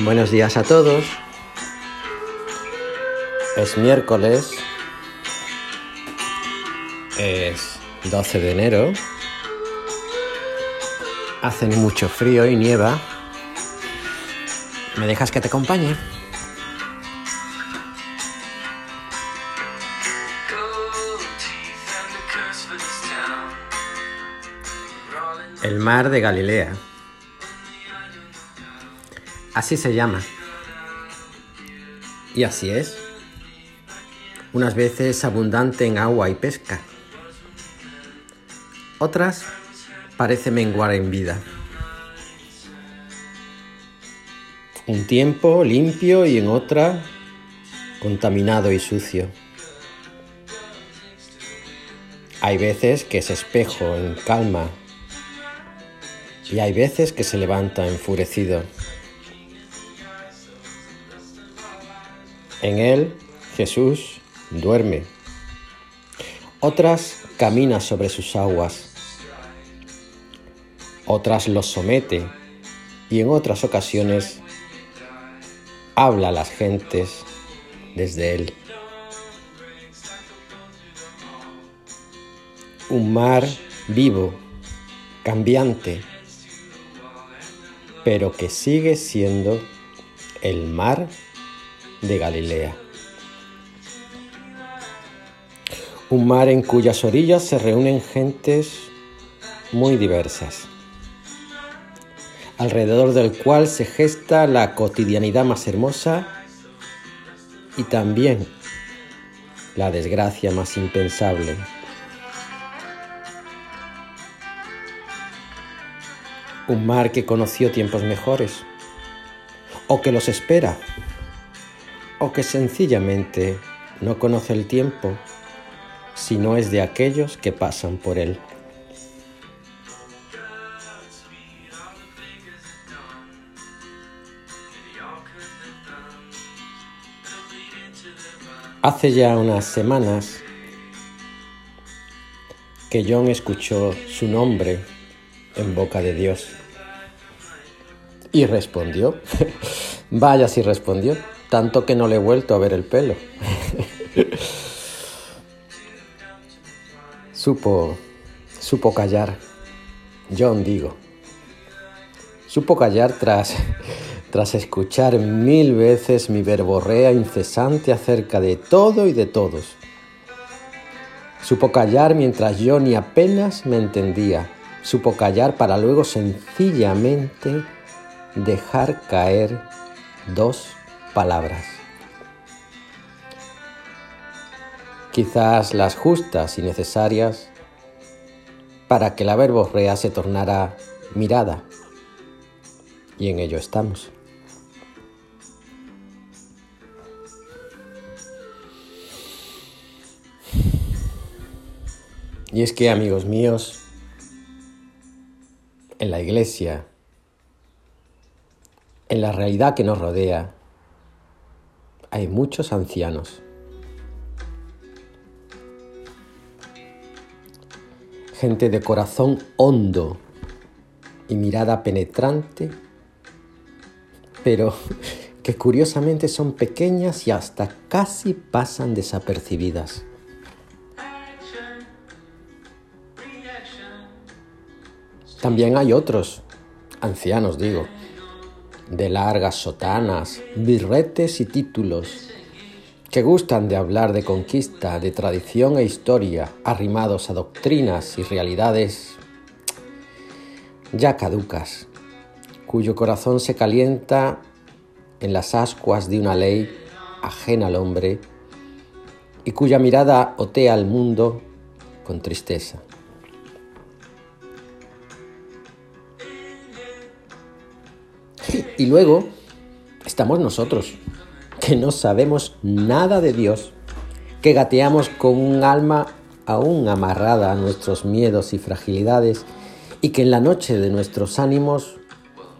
Buenos días a todos. Es miércoles. Es 12 de enero. Hace mucho frío y nieva. ¿Me dejas que te acompañe? El mar de Galilea. Así se llama. Y así es. Unas veces abundante en agua y pesca. Otras parece menguar en vida. Un tiempo limpio y en otra contaminado y sucio. Hay veces que es espejo en calma y hay veces que se levanta enfurecido. En él Jesús duerme. Otras camina sobre sus aguas. Otras los somete y en otras ocasiones habla a las gentes desde él. Un mar vivo, cambiante, pero que sigue siendo el mar de Galilea. Un mar en cuyas orillas se reúnen gentes muy diversas, alrededor del cual se gesta la cotidianidad más hermosa y también la desgracia más impensable. Un mar que conoció tiempos mejores o que los espera o que sencillamente no conoce el tiempo si no es de aquellos que pasan por él. Hace ya unas semanas que John escuchó su nombre en boca de Dios y respondió. Vaya si respondió tanto que no le he vuelto a ver el pelo. supo, supo callar, John digo, supo callar tras, tras escuchar mil veces mi verborrea incesante acerca de todo y de todos. Supo callar mientras yo ni apenas me entendía. Supo callar para luego sencillamente dejar caer dos palabras. Quizás las justas y necesarias para que la verborrea se tornara mirada. Y en ello estamos. Y es que, amigos míos, en la iglesia, en la realidad que nos rodea, hay muchos ancianos. Gente de corazón hondo y mirada penetrante, pero que curiosamente son pequeñas y hasta casi pasan desapercibidas. También hay otros, ancianos digo, de largas sotanas, birretes y títulos, que gustan de hablar de conquista, de tradición e historia, arrimados a doctrinas y realidades ya caducas, cuyo corazón se calienta en las ascuas de una ley ajena al hombre y cuya mirada otea al mundo con tristeza. Y luego estamos nosotros, que no sabemos nada de Dios, que gateamos con un alma aún amarrada a nuestros miedos y fragilidades y que en la noche de nuestros ánimos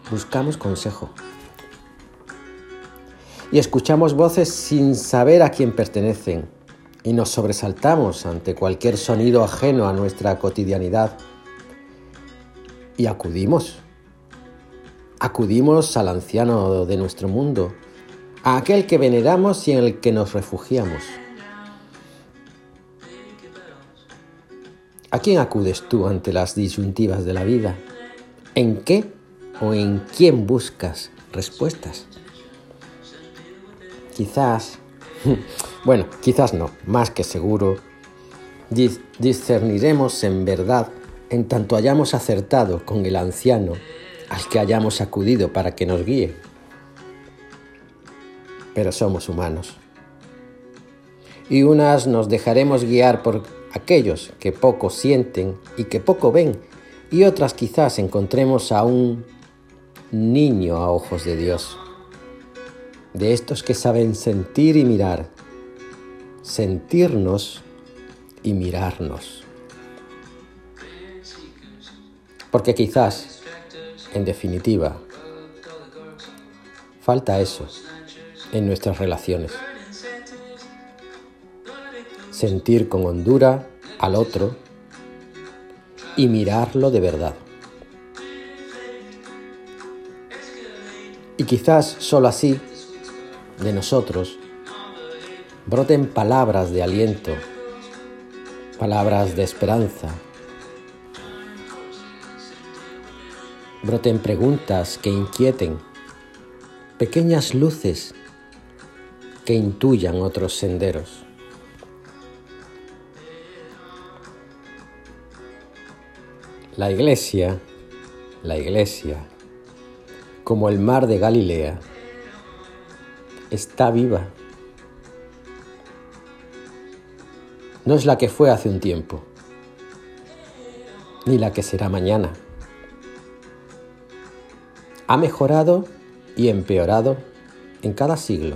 buscamos consejo. Y escuchamos voces sin saber a quién pertenecen, y nos sobresaltamos ante cualquier sonido ajeno a nuestra cotidianidad. Y acudimos. Acudimos al anciano de nuestro mundo, a aquel que veneramos y en el que nos refugiamos. ¿A quién acudes tú ante las disyuntivas de la vida? ¿En qué o en quién buscas respuestas? Quizás Bueno, quizás no, más que seguro. Discerniremos en verdad en tanto hayamos acertado con el anciano al que hayamos acudido para que nos guíe. Pero somos humanos. Y unas nos dejaremos guiar por aquellos que poco sienten y que poco ven, y otras quizás encontremos a un niño a ojos de Dios, de estos que saben sentir y mirar sentirnos y mirarnos. Porque quizás, en definitiva, falta eso en nuestras relaciones. Sentir con hondura al otro y mirarlo de verdad. Y quizás solo así, de nosotros, broten palabras de aliento, palabras de esperanza, broten preguntas que inquieten, pequeñas luces que intuyan otros senderos. La iglesia, la iglesia, como el mar de Galilea, está viva. no es la que fue hace un tiempo, ni la que será mañana. Ha mejorado y empeorado en cada siglo,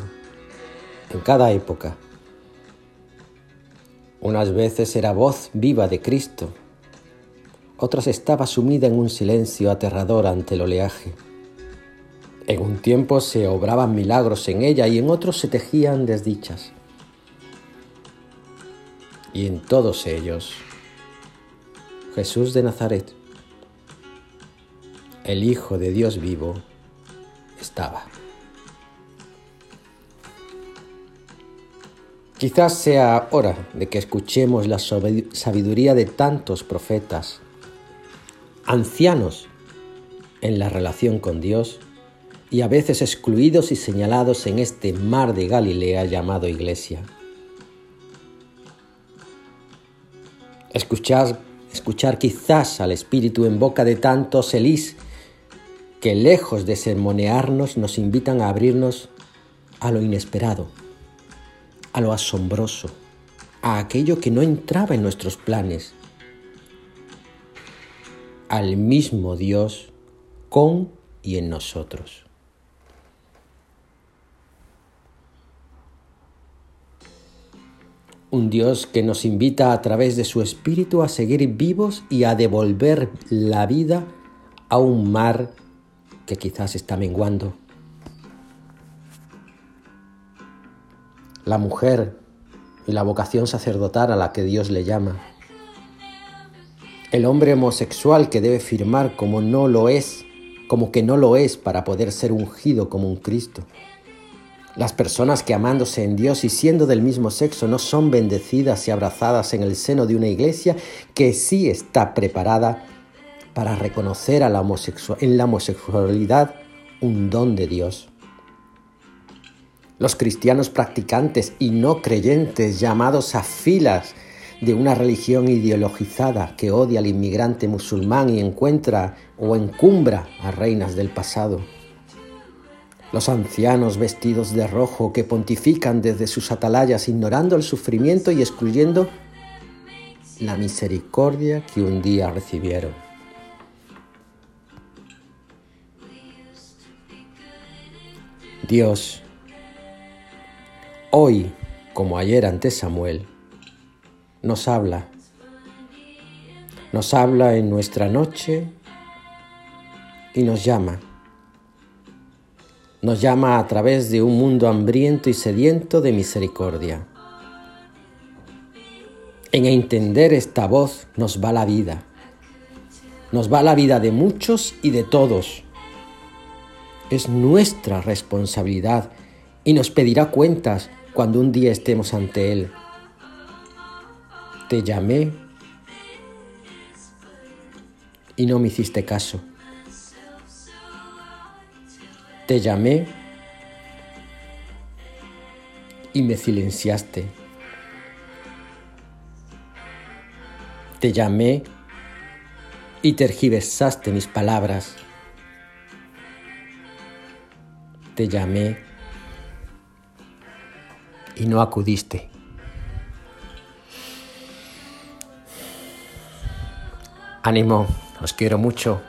en cada época. Unas veces era voz viva de Cristo, otras estaba sumida en un silencio aterrador ante el oleaje. En un tiempo se obraban milagros en ella y en otros se tejían desdichas y en todos ellos Jesús de Nazaret, el Hijo de Dios vivo, estaba. Quizás sea hora de que escuchemos la sabiduría de tantos profetas, ancianos en la relación con Dios y a veces excluidos y señalados en este mar de Galilea llamado Iglesia. Escuchar, escuchar quizás al Espíritu en boca de tantos elís que lejos de sermonearnos nos invitan a abrirnos a lo inesperado, a lo asombroso, a aquello que no entraba en nuestros planes, al mismo Dios con y en nosotros. un Dios que nos invita a través de su Espíritu a seguir vivos y a devolver la vida a un mar que quizás está menguando. La mujer y la vocación sacerdotal a la que Dios le llama. El hombre homosexual que debe firmar como no lo es, como que no lo es para poder ser ungido como un Cristo. Las personas que amándose en Dios y siendo del mismo sexo no son bendecidas y abrazadas en el seno de una iglesia que sí está preparada para reconocer en la homosexualidad un don de Dios. Los cristianos practicantes y no creyentes llamados a filas de una religión ideologizada que odia al inmigrante musulmán y encuentra o encumbra a reinas del pasado los ancianos vestidos de rojo que pontifican desde sus atalayas ignorando el sufrimiento y excluyendo la misericordia que un día recibieron. Dios, hoy como ayer ante Samuel, nos habla, nos habla en nuestra noche y nos llama nos llama a través de un mundo hambriento y sediento de misericordia. En entender esta voz nos va la vida. Nos va la vida de muchos y de todos. Es nuestra responsabilidad y nos pedirá cuentas cuando un día estemos ante Él. Te llamé y no me hiciste caso. Te llamé y me silenciaste. Te llamé y tergiversaste mis palabras. Te llamé y no acudiste. Ánimo, os quiero mucho.